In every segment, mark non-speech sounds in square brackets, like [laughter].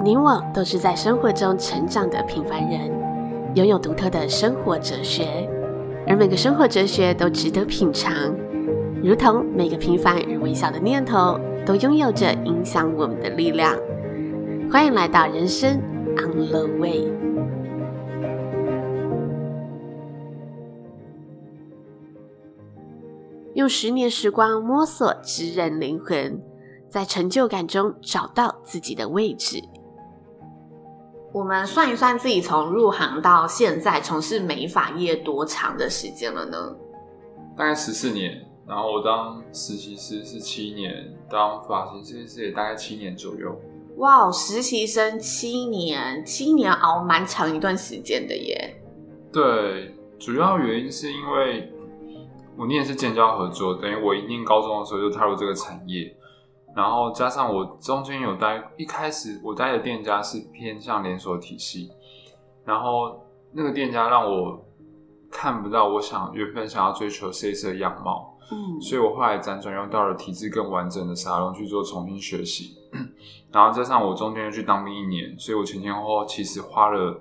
你我都是在生活中成长的平凡人，拥有独特的生活哲学，而每个生活哲学都值得品尝，如同每个平凡而微小的念头，都拥有着影响我们的力量。欢迎来到人生 On the Way，用十年时光摸索职人灵魂，在成就感中找到自己的位置。我们算一算自己从入行到现在从事美发业多长的时间了呢？大概十四年，然后我当实习师是七年，当发型设计师也大概七年左右。哇，实习生七年，七年熬蛮长一段时间的耶。对，主要原因是因为我念的是建交合作，等于我一念高中的时候就踏入这个产业。然后加上我中间有待，一开始我待的店家是偏向连锁体系，然后那个店家让我看不到我想原本想要追求设计师的样貌，嗯，所以我后来辗转又到了体制更完整的沙龙去做重新学习，[coughs] 然后加上我中间又去当兵一年，所以我前前后后其实花了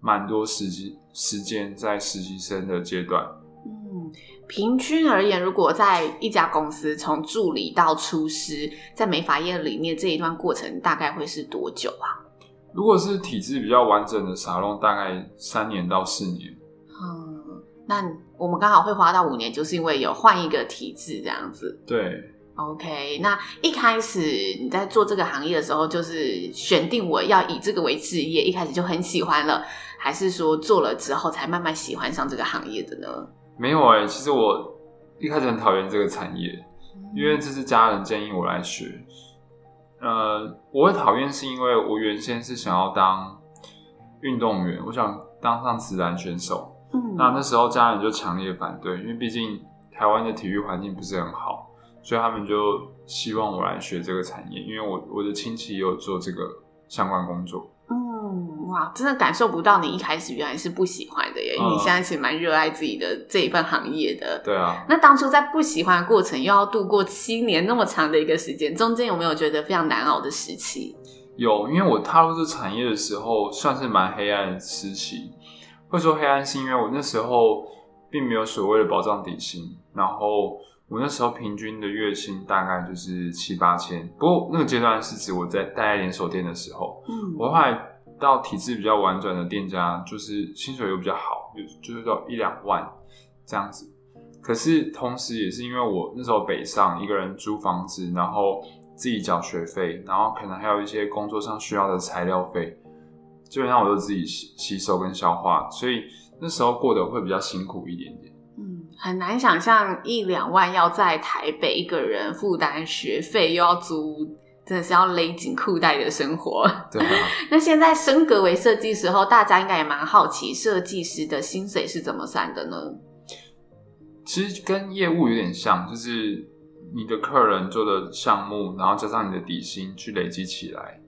蛮多时间时间在实习生的阶段。平均而言，如果在一家公司从助理到厨师，在美发业里面这一段过程大概会是多久啊？如果是体制比较完整的沙龙，大概三年到四年。嗯，那我们刚好会花到五年，就是因为有换一个体制这样子。对，OK。那一开始你在做这个行业的时候，就是选定我要以这个为职业，一开始就很喜欢了，还是说做了之后才慢慢喜欢上这个行业的呢？没有哎、欸，其实我一开始很讨厌这个产业，因为这是家人建议我来学。呃，我会讨厌是因为我原先是想要当运动员，我想当上职篮选手。嗯，那那时候家人就强烈反对，因为毕竟台湾的体育环境不是很好，所以他们就希望我来学这个产业，因为我我的亲戚也有做这个相关工作。哇，真的感受不到你一开始原来是不喜欢的耶，因为你现在其实蛮热爱自己的这一份行业的。对啊。那当初在不喜欢的过程，又要度过七年那么长的一个时间，中间有没有觉得非常难熬的时期？有，因为我踏入这产业的时候，算是蛮黑暗的时期。会说黑暗，是因为我那时候并没有所谓的保障底薪，然后我那时候平均的月薪大概就是七八千。不过那个阶段是指我在待在连锁店的时候，嗯，我后来。到体制比较婉转的店家，就是薪水又比较好，就就是到一两万这样子。可是同时也是因为我那时候北上，一个人租房子，然后自己缴学费，然后可能还有一些工作上需要的材料费，基本上我都自己吸吸收跟消化，所以那时候过得会比较辛苦一点点。嗯，很难想象一两万要在台北一个人负担学费，又要租。真的是要勒紧裤带的生活。[laughs] 对啊。[laughs] 那现在升格为设计师后，大家应该也蛮好奇，设计师的薪水是怎么算的呢？其实跟业务有点像，就是你的客人做的项目，然后加上你的底薪去累积起来。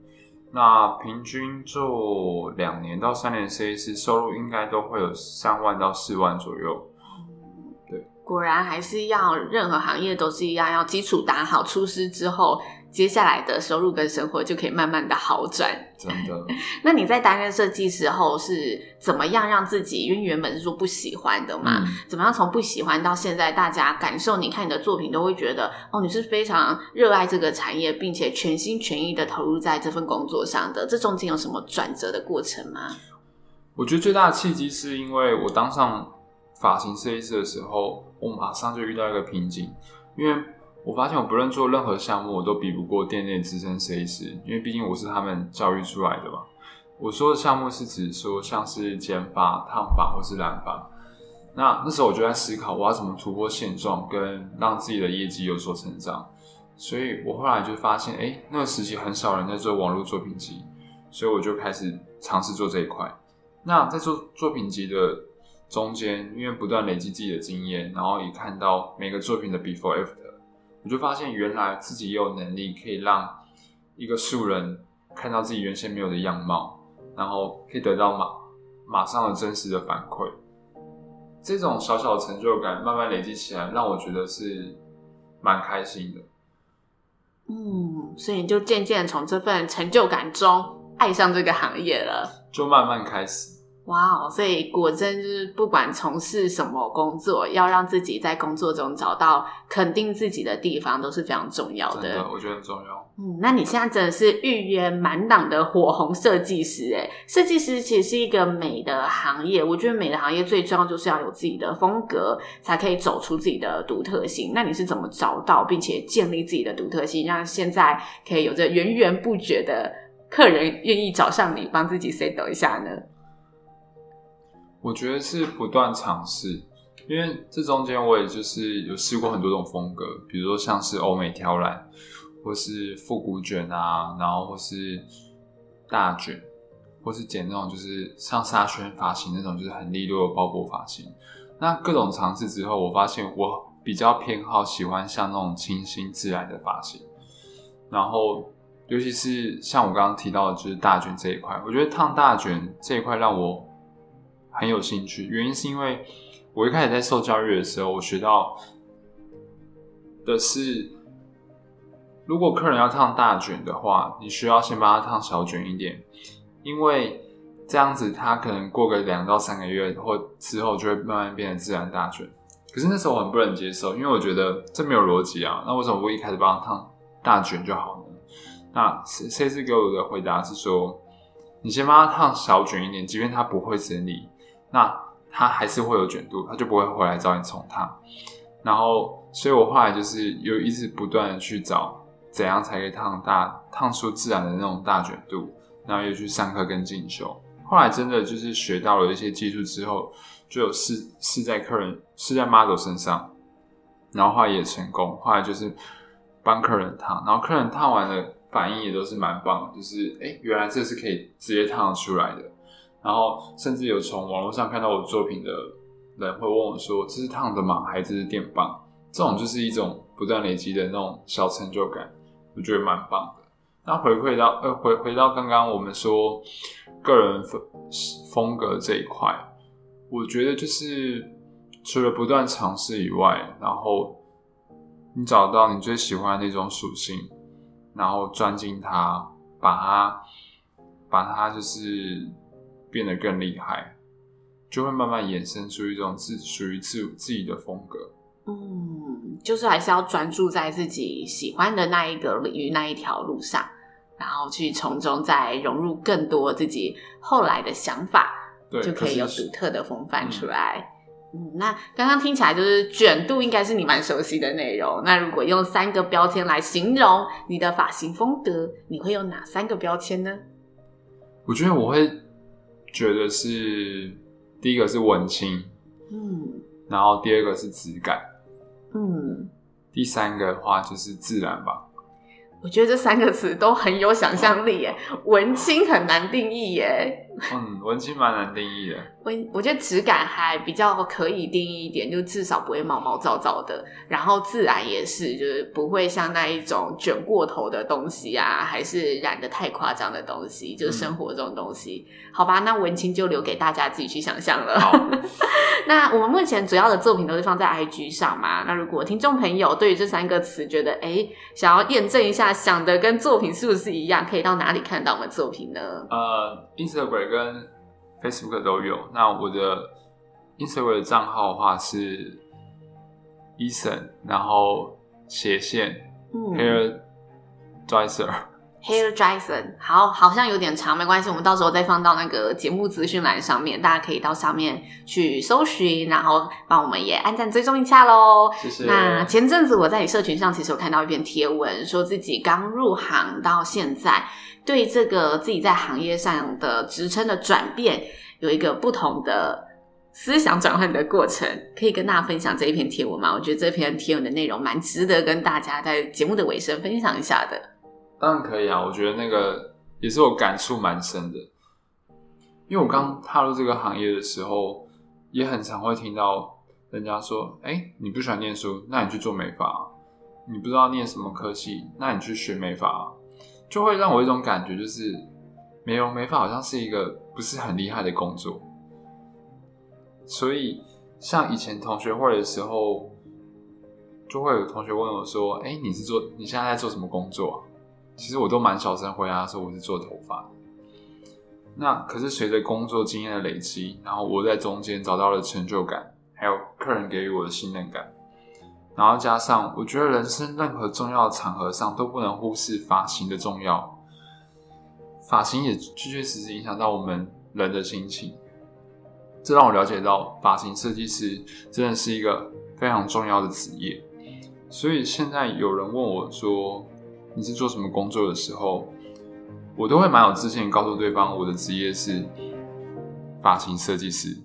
那平均做两年到三年设计师，收入应该都会有三万到四万左右。对，果然还是要任何行业都是一样，要基础打好，出师之后。接下来的收入跟生活就可以慢慢的好转。真的？[laughs] 那你在担任设计时候是怎么样让自己？因为原本是说不喜欢的嘛，嗯、怎么样从不喜欢到现在，大家感受你看你的作品都会觉得哦，你是非常热爱这个产业，并且全心全意的投入在这份工作上的。这中间有什么转折的过程吗？我觉得最大的契机是因为我当上发型设计师的时候，我马上就遇到一个瓶颈，因为。我发现我不论做任何项目，我都比不过店内资深设计师，因为毕竟我是他们教育出来的嘛。我说的项目是指说像是剪发、烫发或是染发。那那时候我就在思考，我要怎么突破现状，跟让自己的业绩有所成长。所以我后来就发现，哎，那个时期很少人在做网络作品集，所以我就开始尝试做这一块。那在做作品集的中间，因为不断累积自己的经验，然后也看到每个作品的 before after。我就发现，原来自己也有能力可以让一个素人看到自己原先没有的样貌，然后可以得到马马上的真实的反馈。这种小小的成就感慢慢累积起来，让我觉得是蛮开心的。嗯，所以你就渐渐从这份成就感中爱上这个行业了？就慢慢开始。哇哦！所以果真就是不管从事什么工作，要让自己在工作中找到肯定自己的地方，都是非常重要的。真的，我觉得很重要。嗯，那你现在真的是预约满档的火红设计师诶，设计师其实是一个美的行业，我觉得美的行业最重要就是要有自己的风格，才可以走出自己的独特性。那你是怎么找到并且建立自己的独特性，让现在可以有着源源不绝的客人愿意找上你，帮自己 settle 一下呢？我觉得是不断尝试，因为这中间我也就是有试过很多种风格，比如说像是欧美挑染，或是复古卷啊，然后或是大卷，或是剪那种就是像沙宣发型那种，就是很利落的鲍伯发型。那各种尝试之后，我发现我比较偏好喜欢像那种清新自然的发型，然后尤其是像我刚刚提到的，就是大卷这一块，我觉得烫大卷这一块让我。很有兴趣，原因是因为我一开始在受教育的时候，我学到的是，如果客人要烫大卷的话，你需要先帮他烫小卷一点，因为这样子他可能过个两到三个月或之后就会慢慢变成自然大卷。可是那时候我很不能接受，因为我觉得这没有逻辑啊，那为什么不一开始帮他烫大卷就好呢？那 C C 给我的回答是说，你先帮他烫小卷一点，即便他不会整理。那它还是会有卷度，它就不会回来找你重烫。然后，所以我后来就是又一直不断的去找怎样才可以烫大、烫出自然的那种大卷度，然后又去上课跟进修。后来真的就是学到了一些技术之后，就有试试在客人、试在 model 身上，然后后来也成功。后来就是帮客人烫，然后客人烫完的反应也都是蛮棒，就是哎，原来这是可以直接烫出来的。然后甚至有从网络上看到我作品的人会问我说：“这是烫的吗？还是电棒？”这种就是一种不断累积的那种小成就感，我觉得蛮棒的。那回馈到呃回回到刚刚我们说个人风风格这一块，我觉得就是除了不断尝试以外，然后你找到你最喜欢的那种属性，然后钻进它，把它把它就是。变得更厉害，就会慢慢衍生出一种自属于自自己的风格。嗯，就是还是要专注在自己喜欢的那一个领域那一条路上，然后去从中再融入更多自己后来的想法，对，就可以有独特的风范出来。嗯，嗯，那刚刚听起来就是卷度应该是你蛮熟悉的内容。那如果用三个标签来形容你的发型风格，你会用哪三个标签呢？我觉得我会。觉得是第一个是文青，嗯，然后第二个是质感，嗯，第三个的话就是自然吧。我觉得这三个词都很有想象力耶，文青很难定义耶。嗯，文青蛮难定义的。文我觉得质感还比较可以定义一点，就至少不会毛毛躁躁的。然后自然也是，就是不会像那一种卷过头的东西啊，还是染的太夸张的东西，就是生活这种东西。嗯、好吧，那文青就留给大家自己去想象了。好 [laughs] 那我们目前主要的作品都是放在 IG 上嘛。那如果听众朋友对于这三个词觉得哎，想要验证一下，想的跟作品是不是一样，可以到哪里看到我们作品呢？呃，Instagram 跟 Facebook 都有。那我的 Instagram 的账号的话是 Eason，然后斜线、嗯、Hair Dresser。Hair Dresser，好，好像有点长，没关系，我们到时候再放到那个节目资讯栏上面，大家可以到上面去搜寻，然后帮我们也按赞追踪一下喽。谢谢。那前阵子我在你社群上其实有看到一篇贴文，说自己刚入行到现在，对这个自己在行业上的职称的转变，有一个不同的思想转换的过程，可以跟大家分享这一篇贴文吗？我觉得这篇贴文的内容蛮值得跟大家在节目的尾声分享一下的。当然可以啊，我觉得那个也是我感触蛮深的，因为我刚踏入这个行业的时候，也很常会听到人家说：“哎，你不喜欢念书，那你去做美发；你不知道念什么科系，那你去学美发。”就会让我一种感觉，就是美容美发好像是一个不是很厉害的工作。所以，像以前同学会的时候，就会有同学问我说：“哎，你是做你现在在做什么工作啊？”其实我都蛮小声回答说我是做头发，那可是随着工作经验的累积，然后我在中间找到了成就感，还有客人给予我的信任感，然后加上我觉得人生任何重要的场合上都不能忽视发型的重要，发型也确确实实影响到我们人的心情，这让我了解到发型设计师真的是一个非常重要的职业。所以现在有人问我说，你是做什么工作的时候，我都会蛮有自信告诉对方我的职业是发型设计师。